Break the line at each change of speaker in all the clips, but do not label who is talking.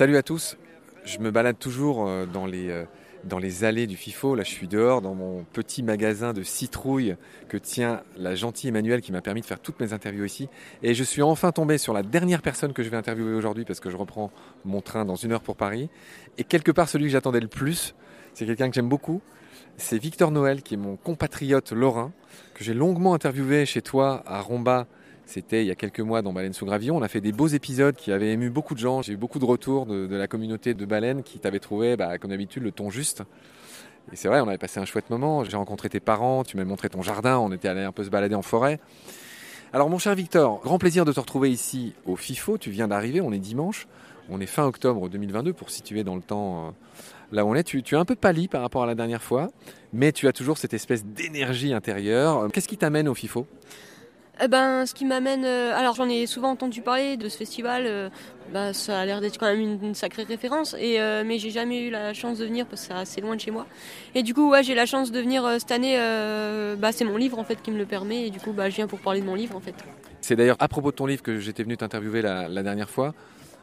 Salut à tous. Je me balade toujours euh, dans les, euh, dans les allées du FIFO. Là, je suis dehors dans mon petit magasin de citrouilles que tient la gentille Emmanuelle qui m'a permis de faire toutes mes interviews ici. Et je suis enfin tombé sur la dernière personne que je vais interviewer aujourd'hui parce que je reprends mon train dans une heure pour Paris. Et quelque part, celui que j'attendais le plus, c'est quelqu'un que j'aime beaucoup. C'est Victor Noël, qui est mon compatriote lorrain, que j'ai longuement interviewé chez toi à Romba c'était il y a quelques mois dans Baleine sous Gravillon. On a fait des beaux épisodes qui avaient ému beaucoup de gens. J'ai eu beaucoup de retours de, la communauté de Baleine qui t'avait trouvé, bah, comme d'habitude, le ton juste. Et c'est vrai, on avait passé un chouette moment. J'ai rencontré tes parents, tu m'as montré ton jardin, on était allé un peu se balader en forêt. Alors mon cher Victor, grand plaisir de te retrouver ici au FIFO. Tu viens d'arriver, on est dimanche. On est fin octobre 2022 pour situer dans le temps euh, là où on est. Tu, tu es un peu pâli par rapport à la dernière fois, mais tu as toujours cette espèce d'énergie intérieure. Qu'est-ce qui t'amène au FIFO?
Eh ben, ce qui m'amène. Euh, alors, j'en ai souvent entendu parler de ce festival. Euh, bah, ça a l'air d'être quand même une, sacrée référence. Et, euh, mais j'ai jamais eu la chance de venir parce que c'est assez loin de chez moi. Et du coup, ouais, j'ai la chance de venir cette année. bah, c'est mon livre en fait qui me le permet. Et du coup, bah, je viens pour parler de mon livre en fait.
C'est d'ailleurs à propos de ton livre que j'étais venu t'interviewer la, la dernière fois.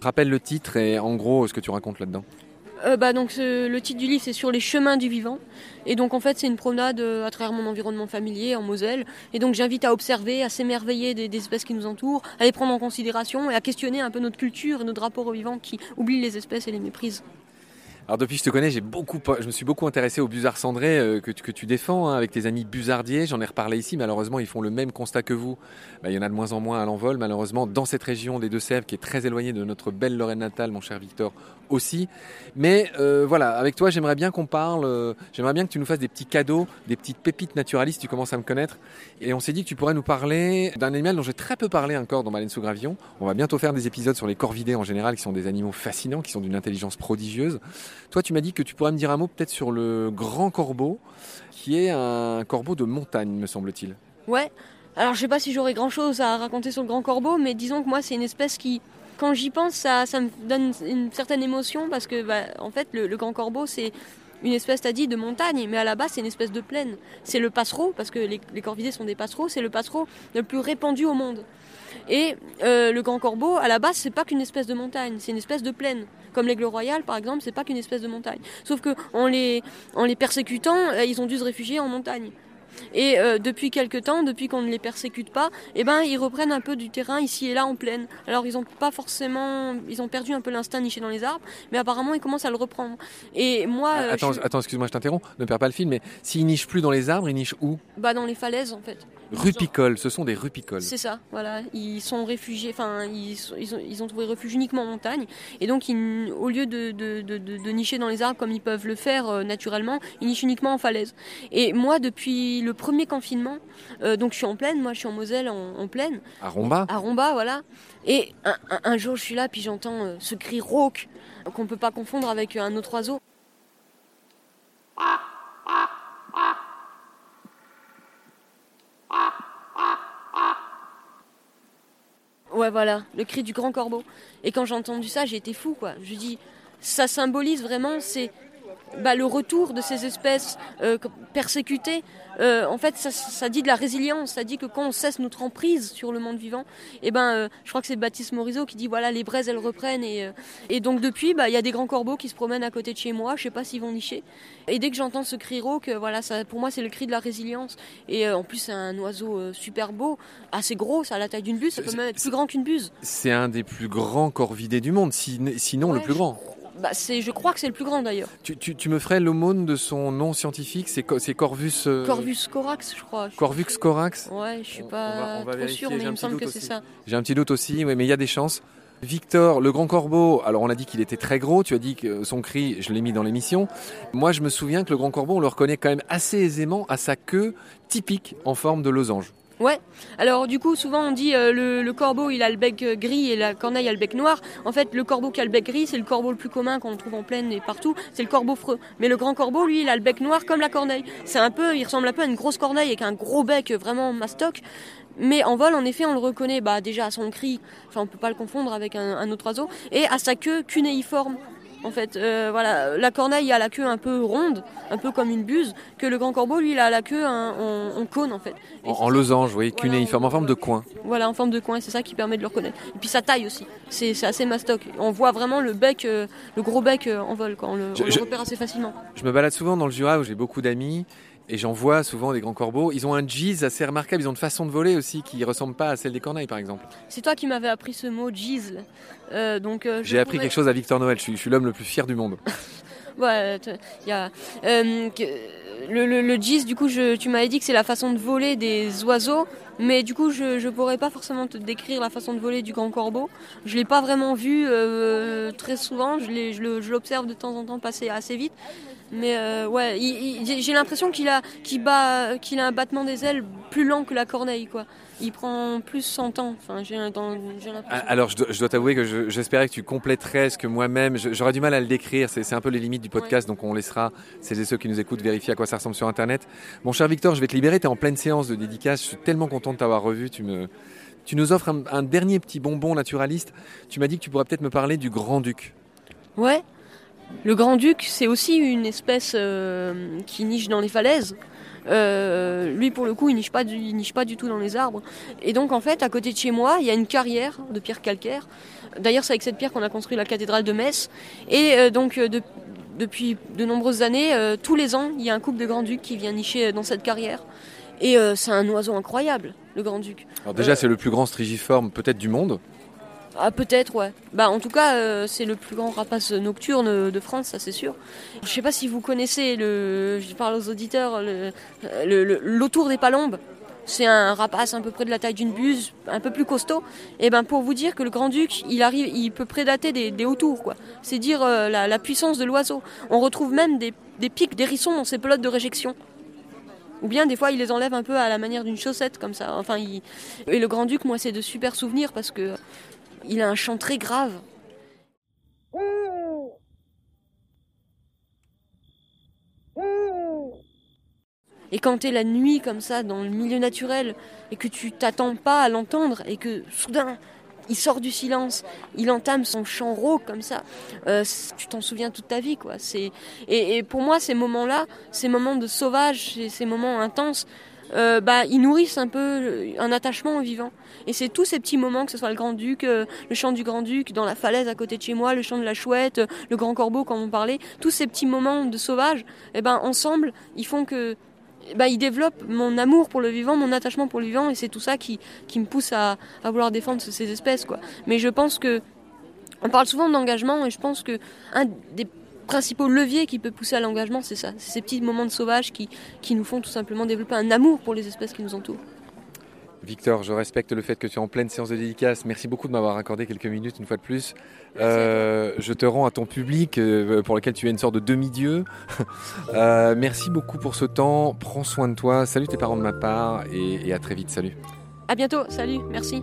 Rappelle le titre et en gros ce que tu racontes là-dedans.
Euh, bah, donc, Le titre du livre, c'est sur les chemins du vivant. Et donc, en fait, c'est une promenade euh, à travers mon environnement familier en Moselle. Et donc, j'invite à observer, à s'émerveiller des, espèces qui nous entourent, à les prendre en considération et à questionner un peu notre culture et notre rapport au vivant qui oublie les espèces et les méprise.
Alors depuis que je te connais, j'ai beaucoup, je me suis beaucoup intéressé au busard cendré euh, que, que, tu défends hein, avec tes amis busardiers. J'en ai reparlé ici. Malheureusement, ils font le même constat que vous. Bah, il y en a de moins en moins à l'envol. Malheureusement, dans cette région des Deux-Sèvres, qui est très éloignée de notre belle Lorraine natale, mon cher Victor, aussi. Mais euh, voilà, avec toi, j'aimerais bien qu'on parle. Euh, j'aimerais bien que tu nous fasses des petits cadeaux, des petites pépites naturalistes. Tu commences à me connaître. Et on s'est dit que tu pourrais nous parler d'un animal dont j'ai très peu parlé encore dans Baleine sous Gravillon. On va bientôt faire des épisodes sur les corvidés en général, qui sont des animaux fascinants, qui sont d'une intelligence prodigieuse. Toi, tu m'as dit que tu pourrais me dire un mot peut-être sur le grand corbeau, qui est un corbeau de montagne, me semble-t-il.
Ouais. Alors, je sais pas si j'aurais grand-chose à raconter sur le grand corbeau, mais disons que moi, c'est une espèce qui, quand j'y pense, ça, ça, me donne une certaine émotion parce que, bah, en fait, le, grand corbeau, c'est une espèce, t'as dit, de montagne, mais à la base, c'est une espèce de plaine. C'est le passereau, parce que les, les corvidés sont des passereaux, c'est le passereau le plus répandu au monde. Et euh, le grand corbeau, à la base, c'est pas qu'une espèce de montagne, c'est une espèce de plaine. Comme l'aigle royal, par exemple, c'est pas qu'une espèce de montagne. Sauf que en les, en les persécutant, euh, ils ont dû se réfugier en montagne. Et euh, depuis quelques temps, depuis qu'on ne les persécute pas, eh ben, ils reprennent un peu du terrain ici et là en plaine. Alors ils ont pas forcément, ils ont perdu un peu l'instinct niché dans les arbres, mais apparemment ils commencent à le reprendre. Et moi,
ah, attends, attends excuse-moi, je t'interromps, ne perds pas le fil, mais s'ils nichent plus dans les arbres, ils nichent où?
Bah dans les falaises en fait.
Rupicoles, ce sont des rupicoles.
C'est ça, voilà. Ils sont réfugiés, enfin, ils, ils, ont, trouvé refuge uniquement en montagne. Et donc, au lieu de, de, de, nicher dans les arbres comme ils peuvent le faire euh, naturellement, ils nichent uniquement en falaise. Et moi, depuis le premier confinement, euh, donc je suis en plaine, moi je suis en Moselle en, plaine.
À Romba
À Romba, voilà. Et un, jour, je suis là, puis j'entends euh, ce cri rauque qu'on ne peut pas confondre avec un autre oiseau. Voilà, le cri du grand corbeau. Et quand j'ai entendu ça, j'ai été fou, quoi. Je dis, ça symbolise vraiment, c'est bah, le retour de ces espèces euh, persécutées, euh, en fait, ça, dit de la résilience. Ça dit que quand on cesse notre emprise sur le monde vivant, et eh ben, euh, je crois que c'est Baptiste Morisot qui dit voilà, les braises elles reprennent. Et, et donc depuis, bah, il y a des grands corbeaux qui se promènent à côté de chez moi. Je sais pas s'ils vont nicher. Et dès que j'entends ce cri rauque, voilà, ça, pour moi c'est le cri de la résilience. Et en plus, c'est un oiseau super beau, assez gros, ça a la taille d'une buse, ça peut même être plus grand qu'une buse.
C'est un des plus grands corvidés du monde, sinon le plus grand.
Bah, je crois que c'est le plus grand d'ailleurs.
Tu, me ferais l'aumône de son nom scientifique C'est Corvus. Euh,
Corvus corax, je crois.
Corvus corax
Ouais, je suis pas trop sûr, mais il me semble que c'est ça.
J'ai un petit doute aussi, mais il y a des chances. Victor, le grand corbeau, alors on a dit qu'il était très gros, tu as dit que son cri, je l'ai mis dans l'émission. Moi, je me souviens que le grand corbeau, on le reconnaît quand même assez aisément à sa queue typique en forme de losange.
Ouais. Alors du coup, souvent on dit euh, le, corbeau il a le bec euh, gris et la corneille a le bec noir. En fait, le corbeau qui a le bec gris, c'est le corbeau le plus commun qu'on trouve en plaine et partout. C'est le corbeau freux. Mais le grand corbeau, lui, il a le bec noir comme la corneille. C'est un peu, il ressemble un peu à une grosse corneille avec un gros bec vraiment mastoc. Mais en vol, en effet, on le reconnaît bah, déjà à son cri, enfin on peut pas le confondre avec un, autre oiseau, et à sa queue cunéiforme. En fait, euh, voilà, la corneille a la queue un peu ronde, un peu comme une buse, que le grand corbeau, lui, il a la queue en, en- en cône, en fait. Et
En, losange, oui,
Voilà,
cunéiforme, en forme de coin.
Voilà, en forme de coin, c'est ça qui permet de le reconnaître. Et puis sa taille aussi, c'est assez mastoc. On voit vraiment le bec, euh, le gros bec euh, en vol, quoi. On, le,
Je-
on le
je-
repère assez facilement.
Je me balade souvent dans le Jura où j'ai beaucoup d'amis et j'en vois souvent des grands corbeaux. Ils ont un gis assez remarquable, ils ont une façon de voler aussi qui ressemble pas à celle des corneilles par exemple.
C'est toi qui m'avais appris ce mot gisle. Euh, donc euh,
J'ai appris
pourrais-
quelque chose à Victor Noël, je suis, l'homme le plus fier du monde.
Ouais, y a euh, que- le, gis, du coup, je, tu m'avais dit que c'est la façon de voler des oiseaux, mais du coup, je ne pourrais pas forcément te décrire la façon de voler du grand corbeau. Je l'ai pas vraiment vu euh, très souvent, je l'observe de temps en temps passer assez vite. Mais euh, ouais, j'ai l'impression qu'il a, qu'il a un battement des ailes plus lent que la corneille, quoi. Il prend plus son temps. Enfin, j'ai dans- j'ai
Ah. Alors je dois, je dois t'avouer que je- j'espérais que tu compléterais ce que moi-même, je- j'aurais du mal à le décrire, c'est c'est un peu les limites du podcast, donc on laissera celles et ceux qui nous écoutent vérifier à quoi ça ressemble sur Internet. Mon cher Victor, je vais te libérer, tu es en pleine séance de dédicace, je suis tellement content de t'avoir revu, tu, me, tu nous offres un, un dernier petit bonbon naturaliste, tu m'as dit que tu pourrais peut-être me parler du Grand-Duc.
Ouais. Le grand-duc, c'est aussi une espèce euh, qui niche dans les falaises. Euh, lui, pour le coup, il niche, pas du, il niche pas du tout dans les arbres. Et donc, en fait, à côté de chez moi, il y a une carrière de pierre calcaire. D'ailleurs, c'est avec cette pierre qu'on a construit la cathédrale de Metz. Et euh, donc, de- depuis de nombreuses années, tous les ans, il y a un couple de grand-ducs qui vient nicher dans cette carrière. Et c'est un oiseau incroyable, le grand-duc.
Alors déjà c'est le plus grand strigiforme peut-être du monde,
Ah peut-être ouais. Bah en tout cas euh, c'est le plus grand rapace nocturne de France, ça c'est sûr. Je sais pas si vous connaissez le, je parle aux auditeurs, le, l'autour des palombes. C'est un rapace à peu près de la taille d'une buse, un peu plus costaud. Et ben pour vous dire que le grand duc, il arrive, il peut prédater des, des hautours quoi. C'est dire euh, la, puissance de l'oiseau. On retrouve même des, des pics dans ses pelotes de réjection. Ou bien des fois il les enlève un peu à la manière d'une chaussette comme ça. Enfin, et le grand duc, moi c'est de super souvenirs parce que il a un chant très grave. Et quand t'es la nuit comme ça dans le milieu naturel et que tu t'attends pas à l'entendre et que soudain il sort du silence, il entame son chant rauque comme ça, euh, tu t'en souviens toute ta vie quoi. Et, pour moi ces moments-là, ces moments de sauvage, ces moments intenses, euh, bah ils nourrissent un peu euh, un attachement au vivant. Et c'est tous ces petits moments, que ce soit le Grand-Duc, euh, le chant du Grand-Duc, dans la falaise à côté de chez moi, le chant de la chouette, le Grand Corbeau, comme on parlait, tous ces petits moments de sauvage, eh ben, ensemble, ils font que. eh ben, ils développent mon amour pour le vivant, mon attachement pour le vivant, et c'est tout ça qui, qui me pousse à, à vouloir défendre ce- ces espèces. Quoi. Mais je pense que. On parle souvent d'engagement, et je pense que des principaux leviers qui peut pousser à l'engagement, c'est ça. C'est ces petits moments de sauvage qui, qui nous font tout simplement développer un amour pour les espèces qui nous entourent.
Victor, je respecte le fait que tu es en pleine séance de dédicace. Merci beaucoup de m'avoir accordé quelques minutes une fois de plus. Euh, je te rends à ton public euh, pour lequel tu es une sorte de demi-dieu. Euh, merci beaucoup pour ce temps. Prends soin de toi. Salut tes parents de ma part et, et à très vite. Salut.
À bientôt, salut, merci.